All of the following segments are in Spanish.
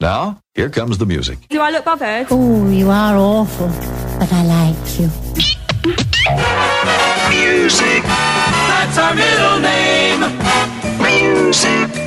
Now, here comes the music. Do I look bothered? Oh, you are awful, but I like you. Music. That's our middle name. Music.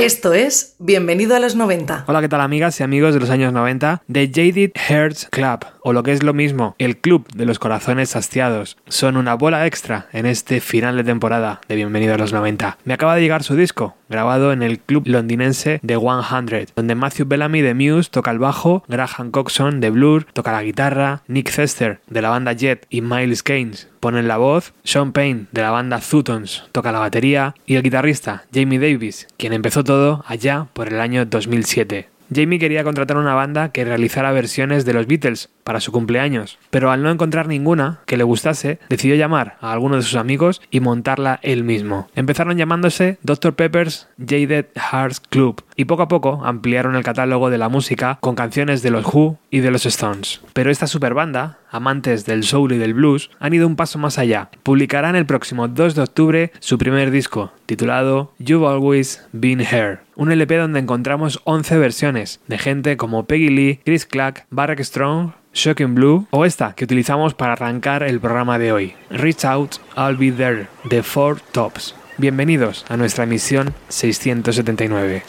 Esto es Bienvenido a los 90. Hola, ¿qué tal amigas y amigos de los años 90 de Jaded Hearts Club, o lo que es lo mismo, el club de los corazones hastiados. Son una bola extra en este final de temporada de Bienvenido a los 90. Me acaba de llegar su disco, grabado en el club londinense de 100, donde Matthew Bellamy de Muse toca el bajo, Graham Coxon de Blur toca la guitarra, Nick Cester de la banda Jet y Miles Keynes ponen la voz, Sean Payne de la banda Zutons toca la batería y el guitarrista Jamie Davis, quien empezó todo allá por el año 2007. Jamie quería contratar una banda que realizara versiones de los Beatles para su cumpleaños, pero al no encontrar ninguna que le gustase, decidió llamar a alguno de sus amigos y montarla él mismo. Empezaron llamándose Dr. Pepper's Jaded Hearts Club y poco a poco ampliaron el catálogo de la música con canciones de los Who y de los Stones. Pero esta super banda, amantes del soul y del blues, han ido un paso más allá. Publicarán el próximo 2 de octubre su primer disco, titulado You've Always Been Here, un LP donde encontramos 11 versiones de gente como Peggy Lee, Chris Clack, Barrack Strong, Shocking Blue o esta que utilizamos para arrancar el programa de hoy, Reach Out, I'll Be There, The Four Tops. Bienvenidos a nuestra emisión 679.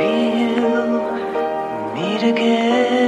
We'll meet again.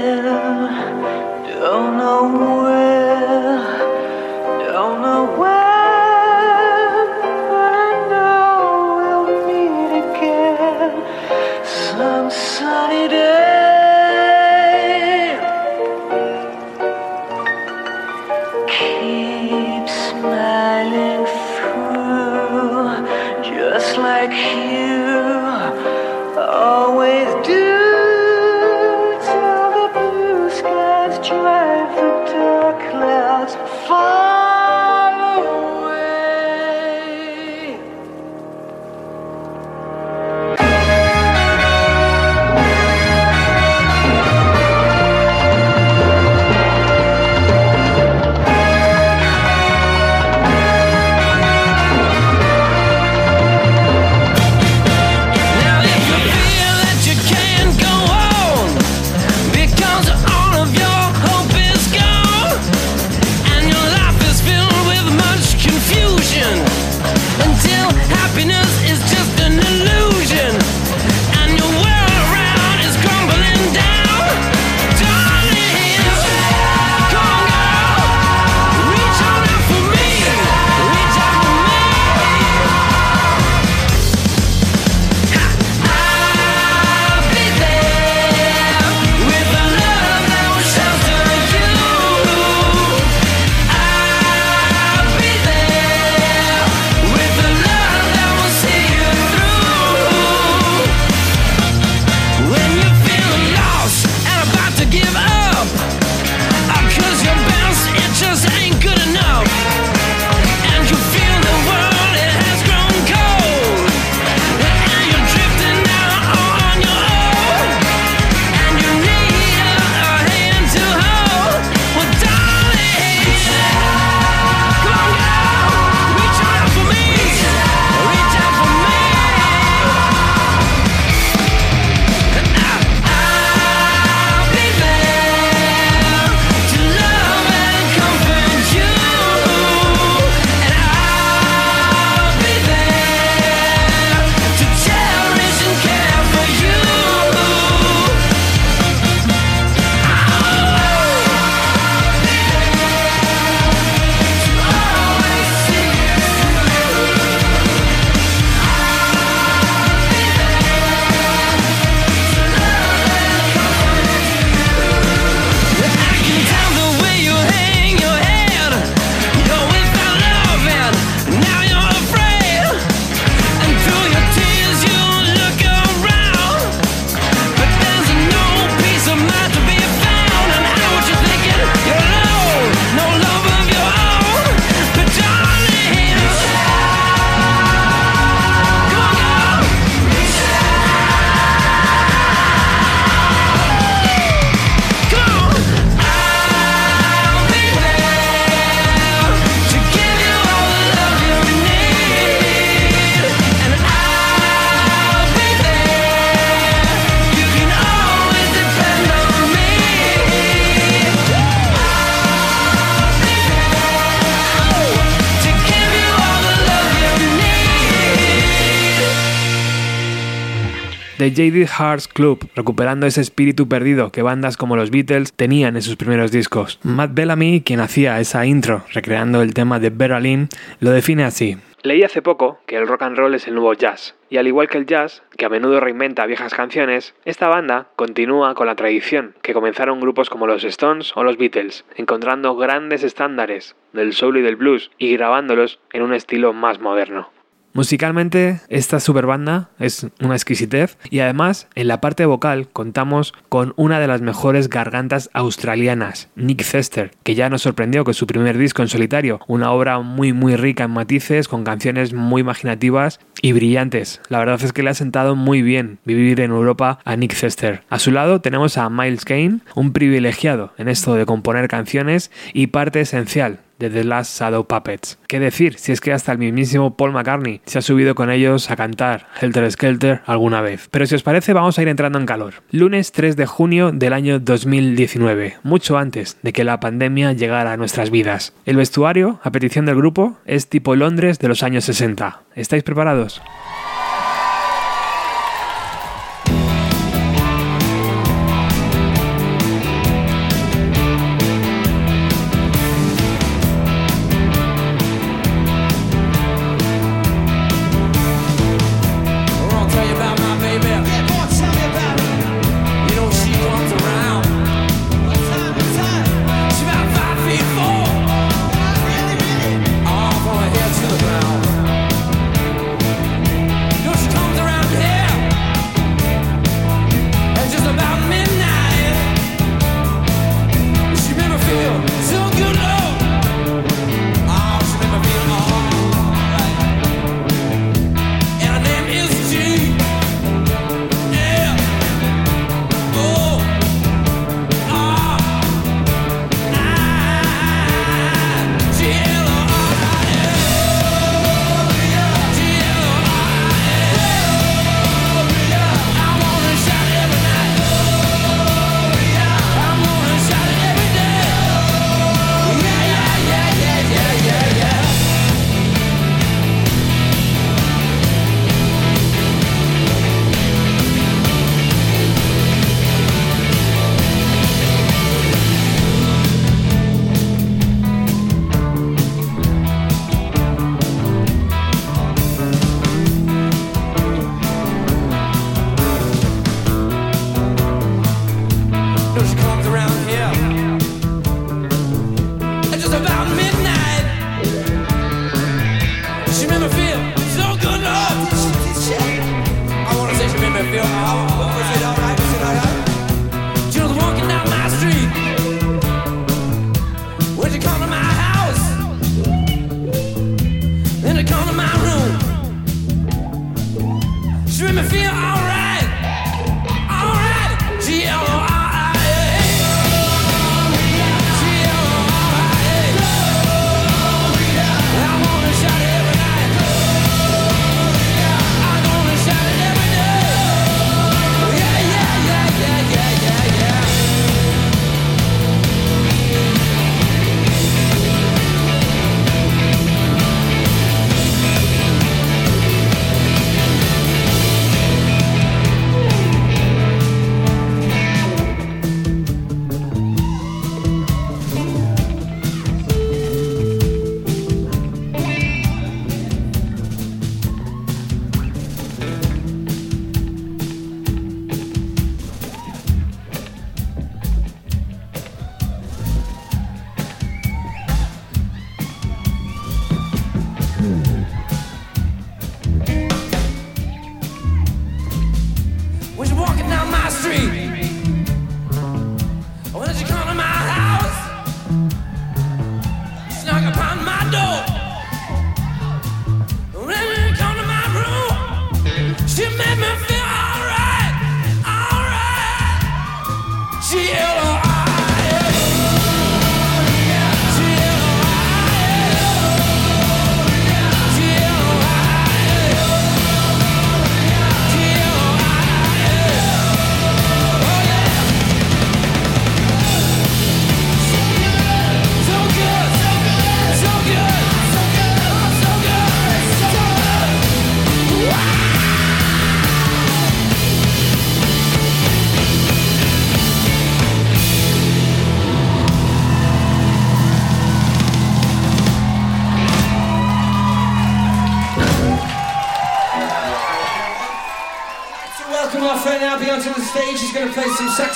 The Jaded Hearts Club, recuperando ese espíritu perdido que bandas como los Beatles tenían en sus primeros discos. Matt Bellamy, quien hacía esa intro recreando el tema de Berlin, lo define así. Leí hace poco que el rock and roll es el nuevo jazz, y al igual que el jazz, que a menudo reinventa viejas canciones, esta banda continúa con la tradición que comenzaron grupos como los Stones o los Beatles, encontrando grandes estándares del soul y del blues y grabándolos en un estilo más moderno. Musicalmente, esta superbanda es una exquisitez y además en la parte vocal contamos con una de las mejores gargantas australianas, Nick Cester, que ya nos sorprendió con su primer disco en solitario, una obra muy muy rica en matices, con canciones muy imaginativas y brillantes. La verdad es que le ha sentado muy bien vivir en Europa a Nick Cester. A su lado tenemos a Miles Kane, un privilegiado en esto de componer canciones y parte esencial de The Last Shadow Puppets. ¿Qué decir si es que hasta el mismísimo Paul McCartney se ha subido con ellos a cantar Helter Skelter alguna vez? Pero si os parece vamos a ir entrando en calor. Lunes 3 de junio del año 2019, mucho antes de que la pandemia llegara a nuestras vidas. El vestuario, a petición del grupo, es tipo Londres de los años 60. ¿Estáis preparados?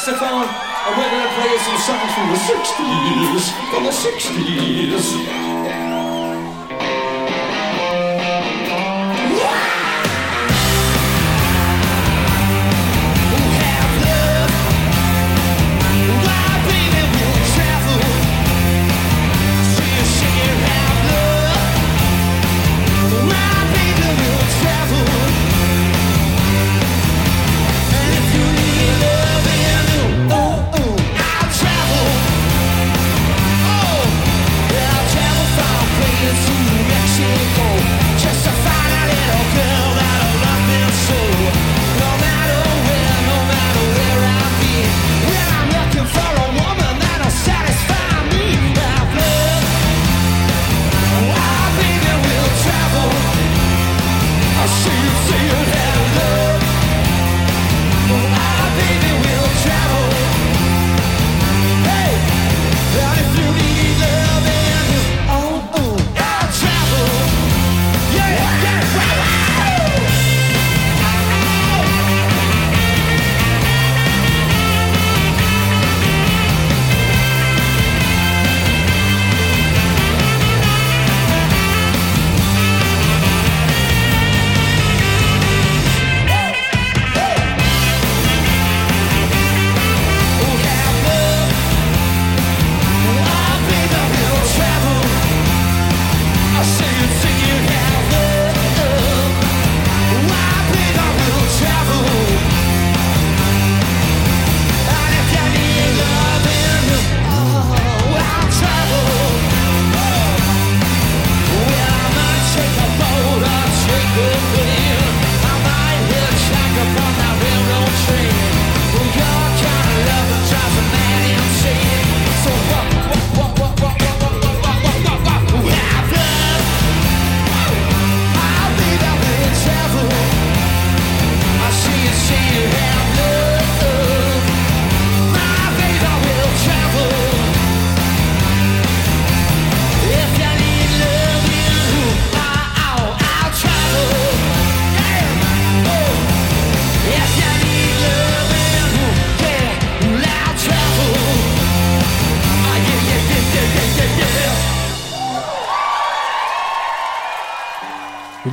saxophone.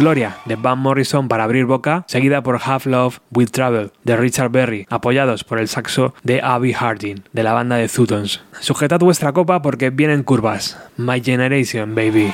Gloria de Van Morrison para abrir boca, seguida por Half Love with Travel de Richard Berry, apoyados por el saxo de Abby Harding de la banda de Zutons. Sujetad vuestra copa porque vienen curvas. My Generation, baby.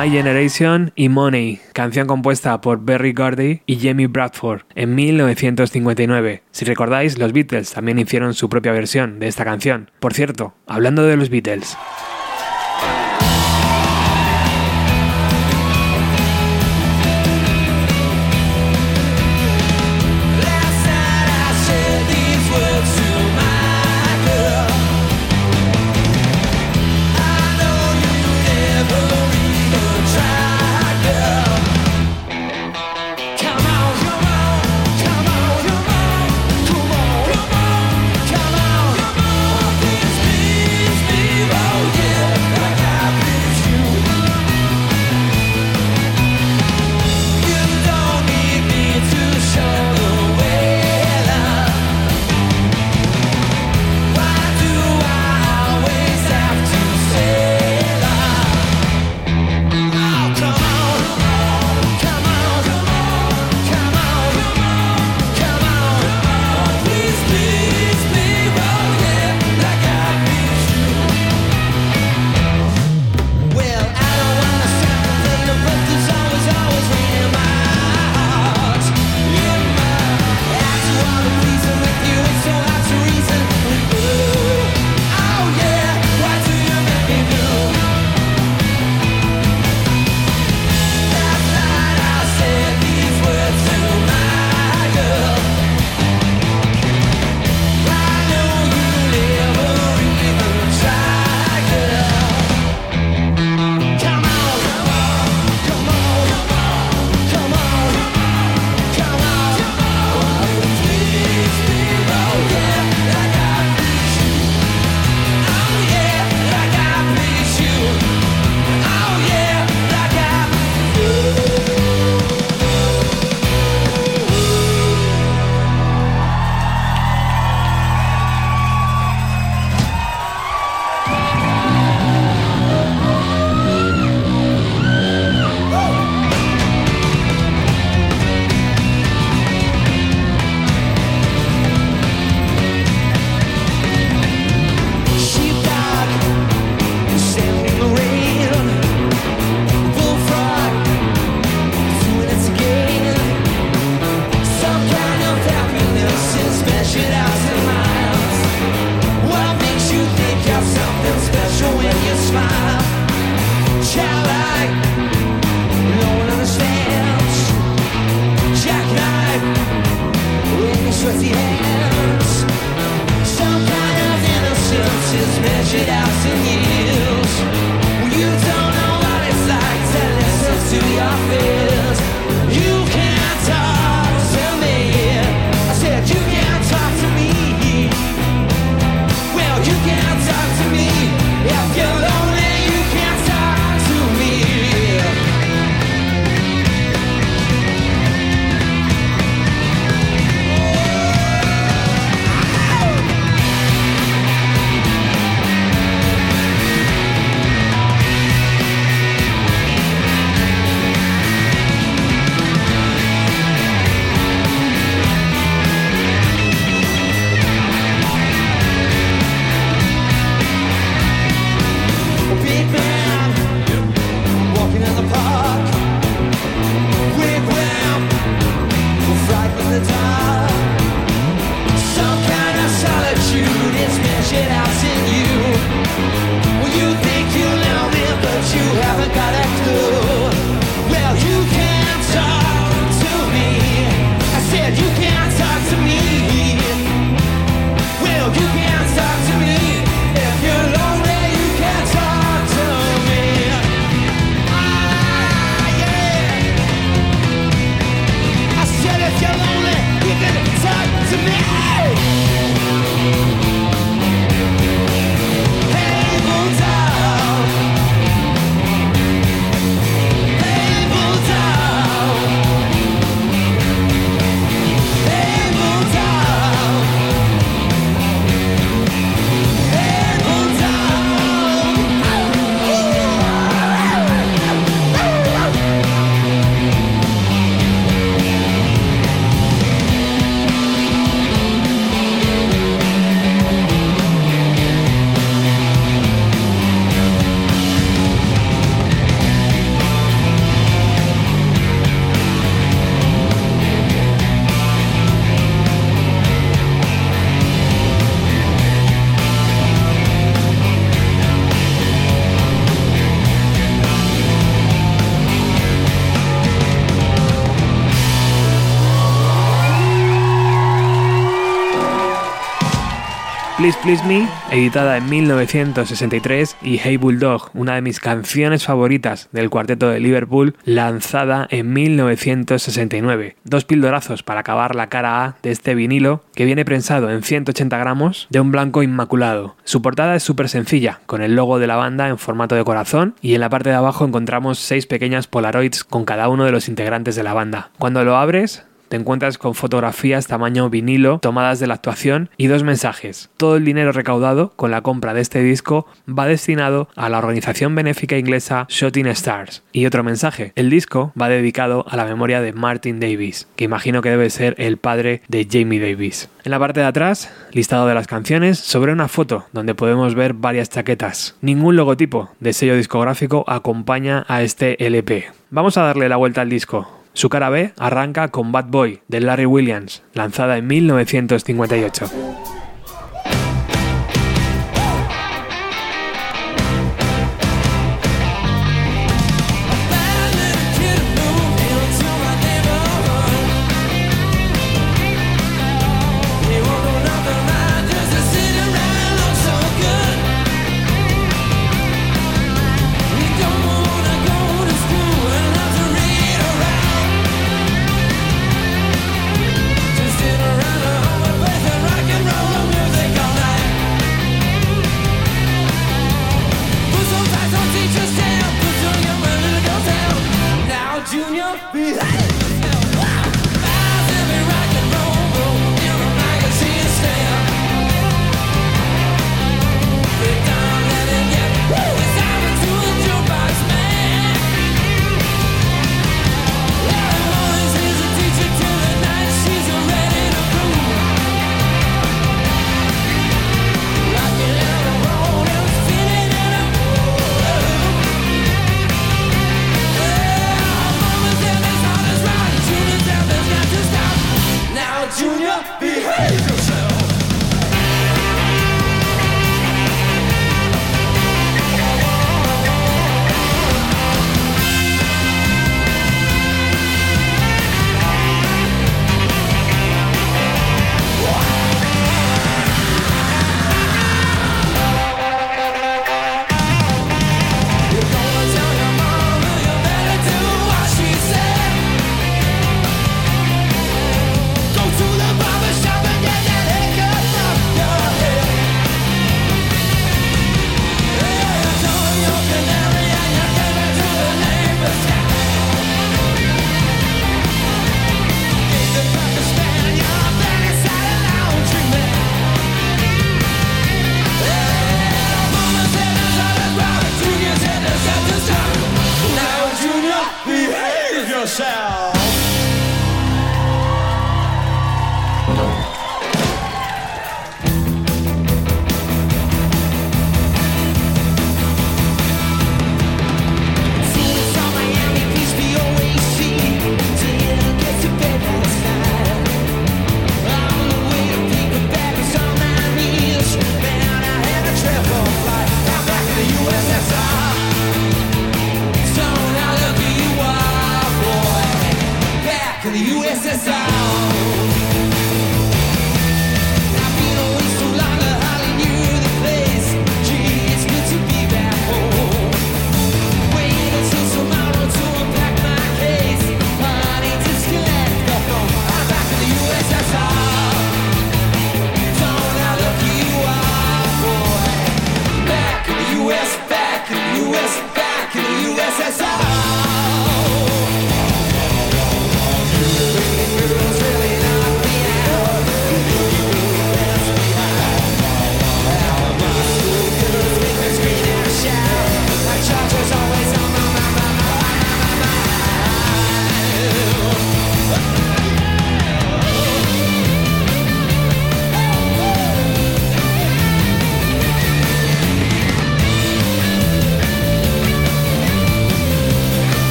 My Generation y Money, canción compuesta por Berry Gordy y Jamie Bradford en 1959. Si recordáis, los Beatles también hicieron su propia versión de esta canción. Por cierto, hablando de los Beatles. measured out in years. Please Please Me, editada en 1963, y Hey Bulldog, una de mis canciones favoritas del cuarteto de Liverpool, lanzada en 1969. Dos pildorazos para acabar la cara A de este vinilo, que viene prensado en 180 gramos de un blanco inmaculado. Su portada es súper sencilla, con el logo de la banda en formato de corazón, y en la parte de abajo encontramos seis pequeñas polaroids con cada uno de los integrantes de la banda. Cuando lo abres, te encuentras con fotografías tamaño vinilo tomadas de la actuación y dos mensajes. Todo el dinero recaudado con la compra de este disco va destinado a la organización benéfica inglesa Shooting Stars. Y otro mensaje, el disco va dedicado a la memoria de Martin Davis, que imagino que debe ser el padre de Jamie Davis. En la parte de atrás, listado de las canciones, sobre una foto donde podemos ver varias chaquetas. Ningún logotipo de sello discográfico acompaña a este LP. Vamos a darle la vuelta al disco. Su cara B arranca con Bad Boy de Larry Williams, lanzada en 1958.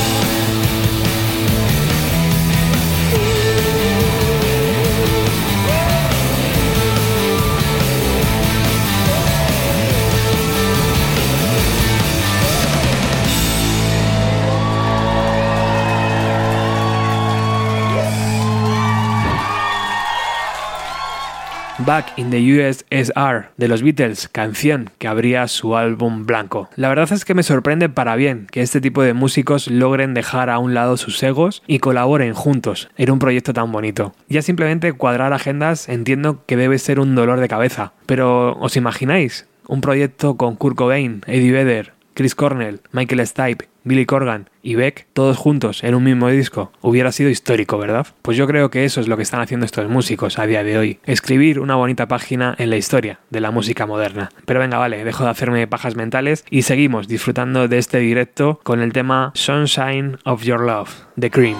Thank you. Back in the USSR de los Beatles, canción que abría su álbum blanco. La verdad es que me sorprende para bien que este tipo de músicos logren dejar a un lado sus egos y colaboren juntos en un proyecto tan bonito. Ya simplemente cuadrar agendas entiendo que debe ser un dolor de cabeza, pero ¿os imagináis? Un proyecto con Kurt Cobain, Eddie Vedder, Chris Cornell, Michael Stipe, Billy Corgan y Beck, todos juntos en un mismo disco, hubiera sido histórico, ¿verdad? Pues yo creo que eso es lo que están haciendo estos músicos a día de hoy, escribir una bonita página en la historia de la música moderna. Pero venga, vale, dejo de hacerme pajas mentales y seguimos disfrutando de este directo con el tema Sunshine of Your Love, The Cream.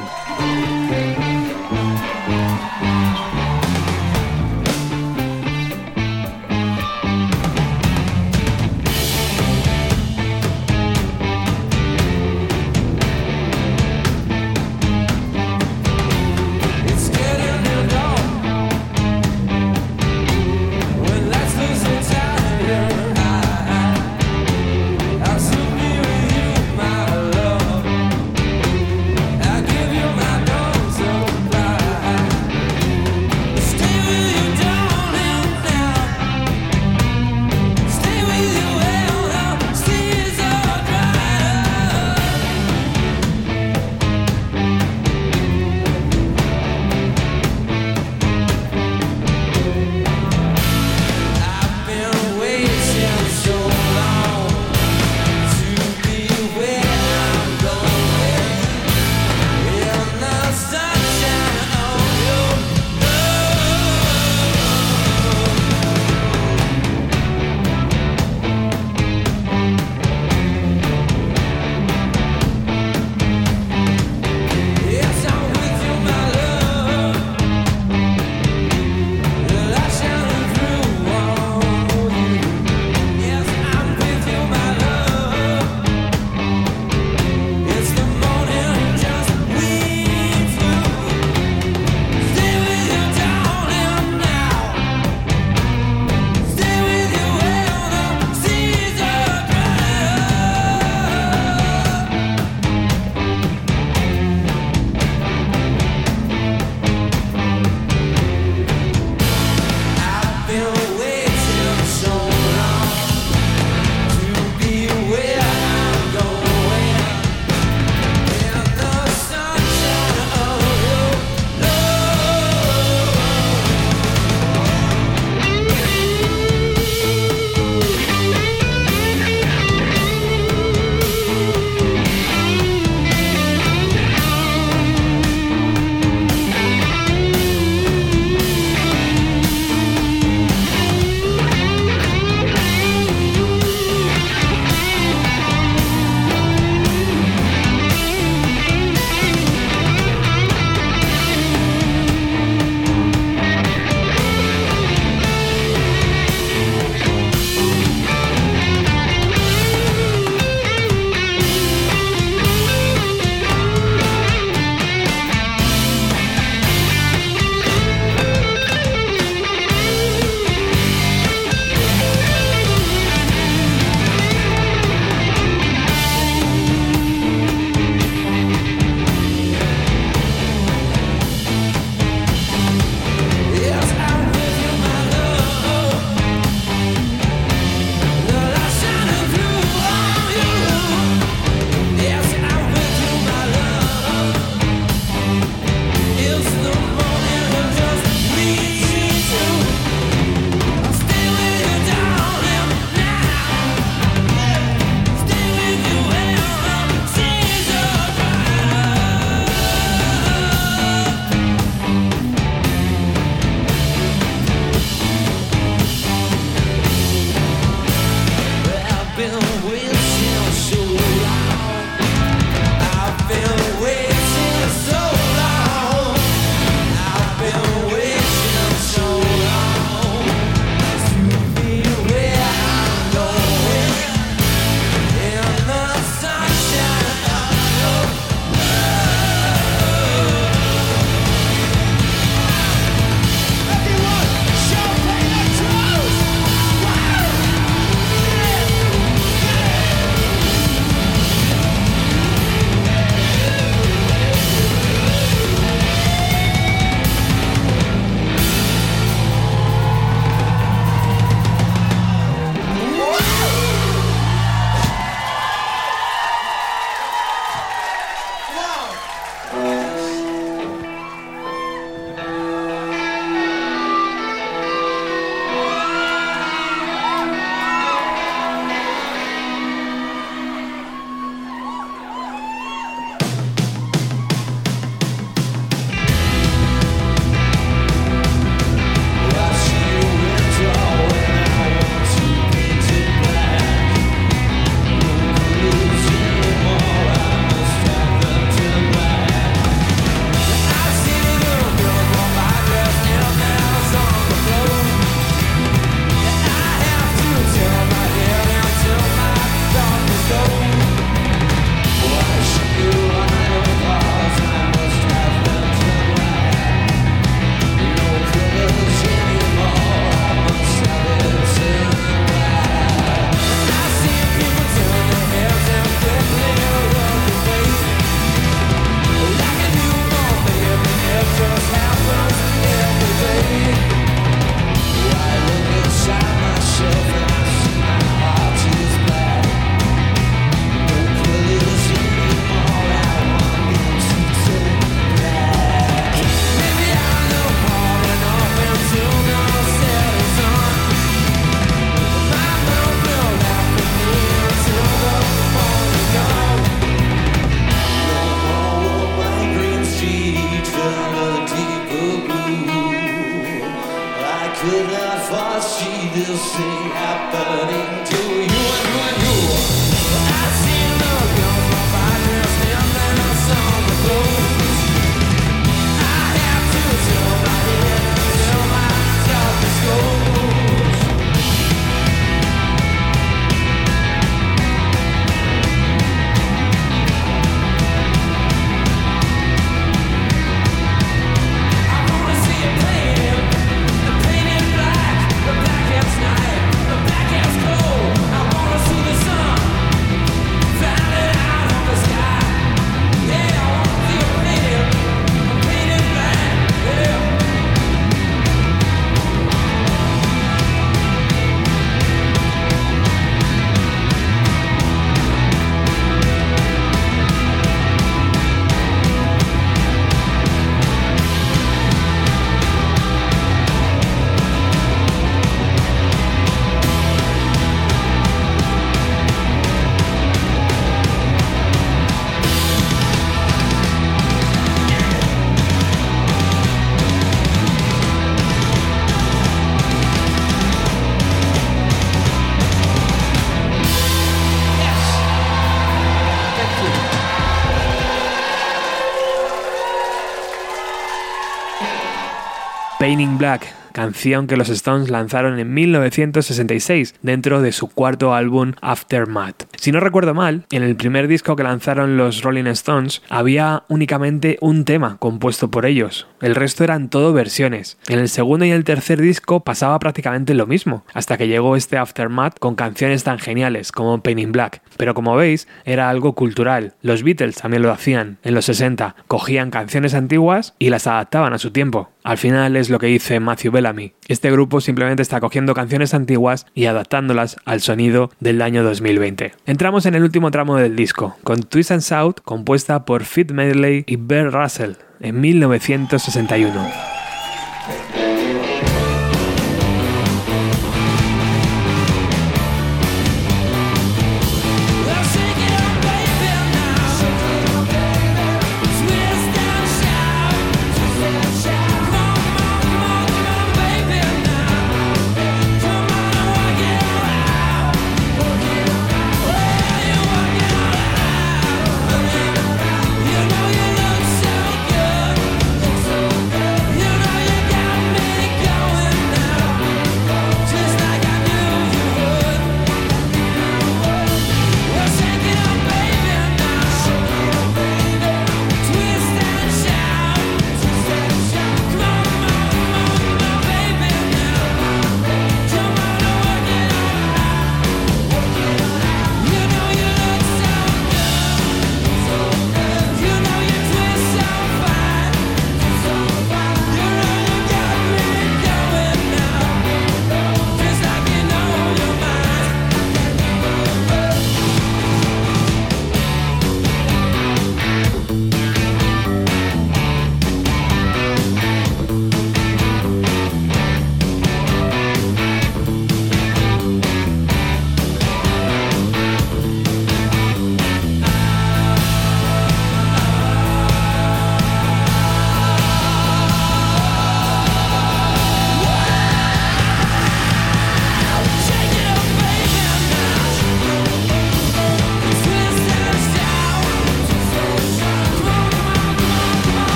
Painting Black, canción que los Stones lanzaron en 1966 dentro de su cuarto álbum Aftermath. Si no recuerdo mal, en el primer disco que lanzaron los Rolling Stones había únicamente un tema compuesto por ellos, el resto eran todo versiones. En el segundo y el tercer disco pasaba prácticamente lo mismo, hasta que llegó este Aftermath con canciones tan geniales como Painting Black. Pero como veis, era algo cultural. Los Beatles también lo hacían en los 60, cogían canciones antiguas y las adaptaban a su tiempo. Al final es lo que dice Matthew Bellamy. Este grupo simplemente está cogiendo canciones antiguas y adaptándolas al sonido del año 2020. Entramos en el último tramo del disco, con Twist and Shout, compuesta por Fit Medley y Bear Russell en 1961.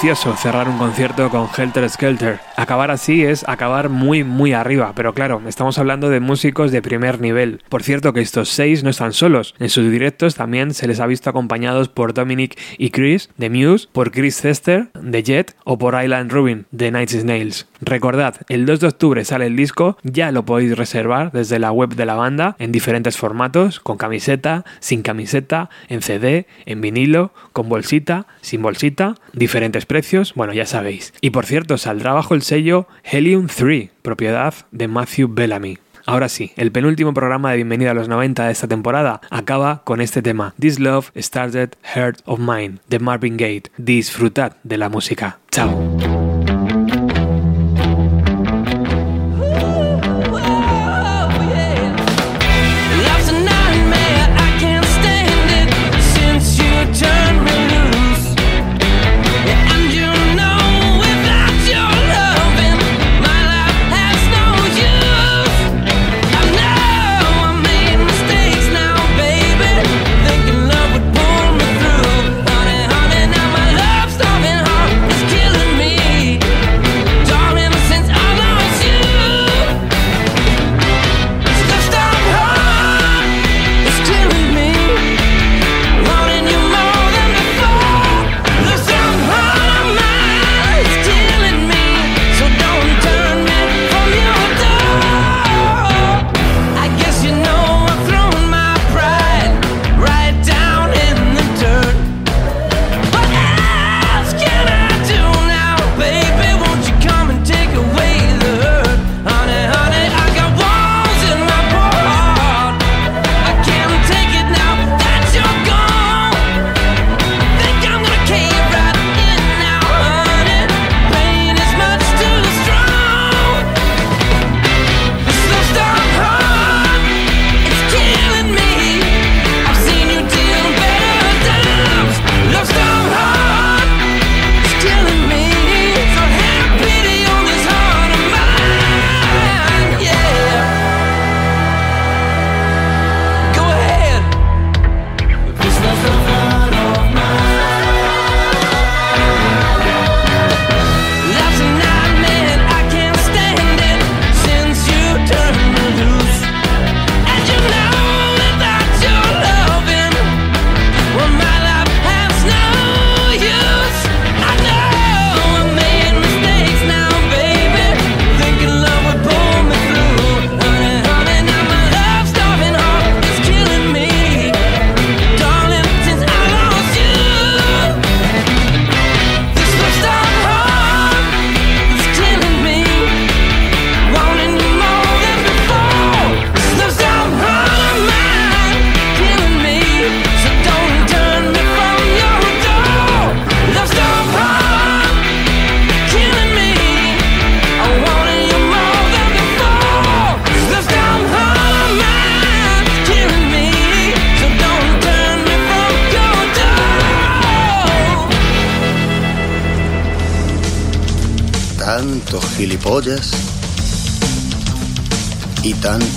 Precioso cerrar un concierto con Helter Skelter. Acabar así es acabar muy muy arriba, pero claro, estamos hablando de músicos de primer nivel. Por cierto que estos seis no están solos. En sus directos también se les ha visto acompañados por Dominic y Chris de Muse, por Chris Cester de Jet o por Island Rubin de Night Snails. Recordad, el 2 de octubre sale el disco, ya lo podéis reservar desde la web de la banda en diferentes formatos, con camiseta, sin camiseta, en CD, en vinilo, con bolsita, sin bolsita, diferentes precios, bueno, ya sabéis. Y por cierto, saldrá bajo el sello Helium 3, propiedad de Matthew Bellamy. Ahora sí, el penúltimo programa de Bienvenida a los 90 de esta temporada acaba con este tema, This Love Started Heart of Mine, de Marvin Gaye. Disfrutad de la música. Chao.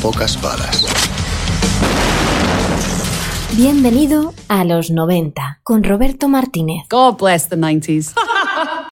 Pocas balas. Bienvenido a los 90 con Roberto Martínez. God bless the 90s.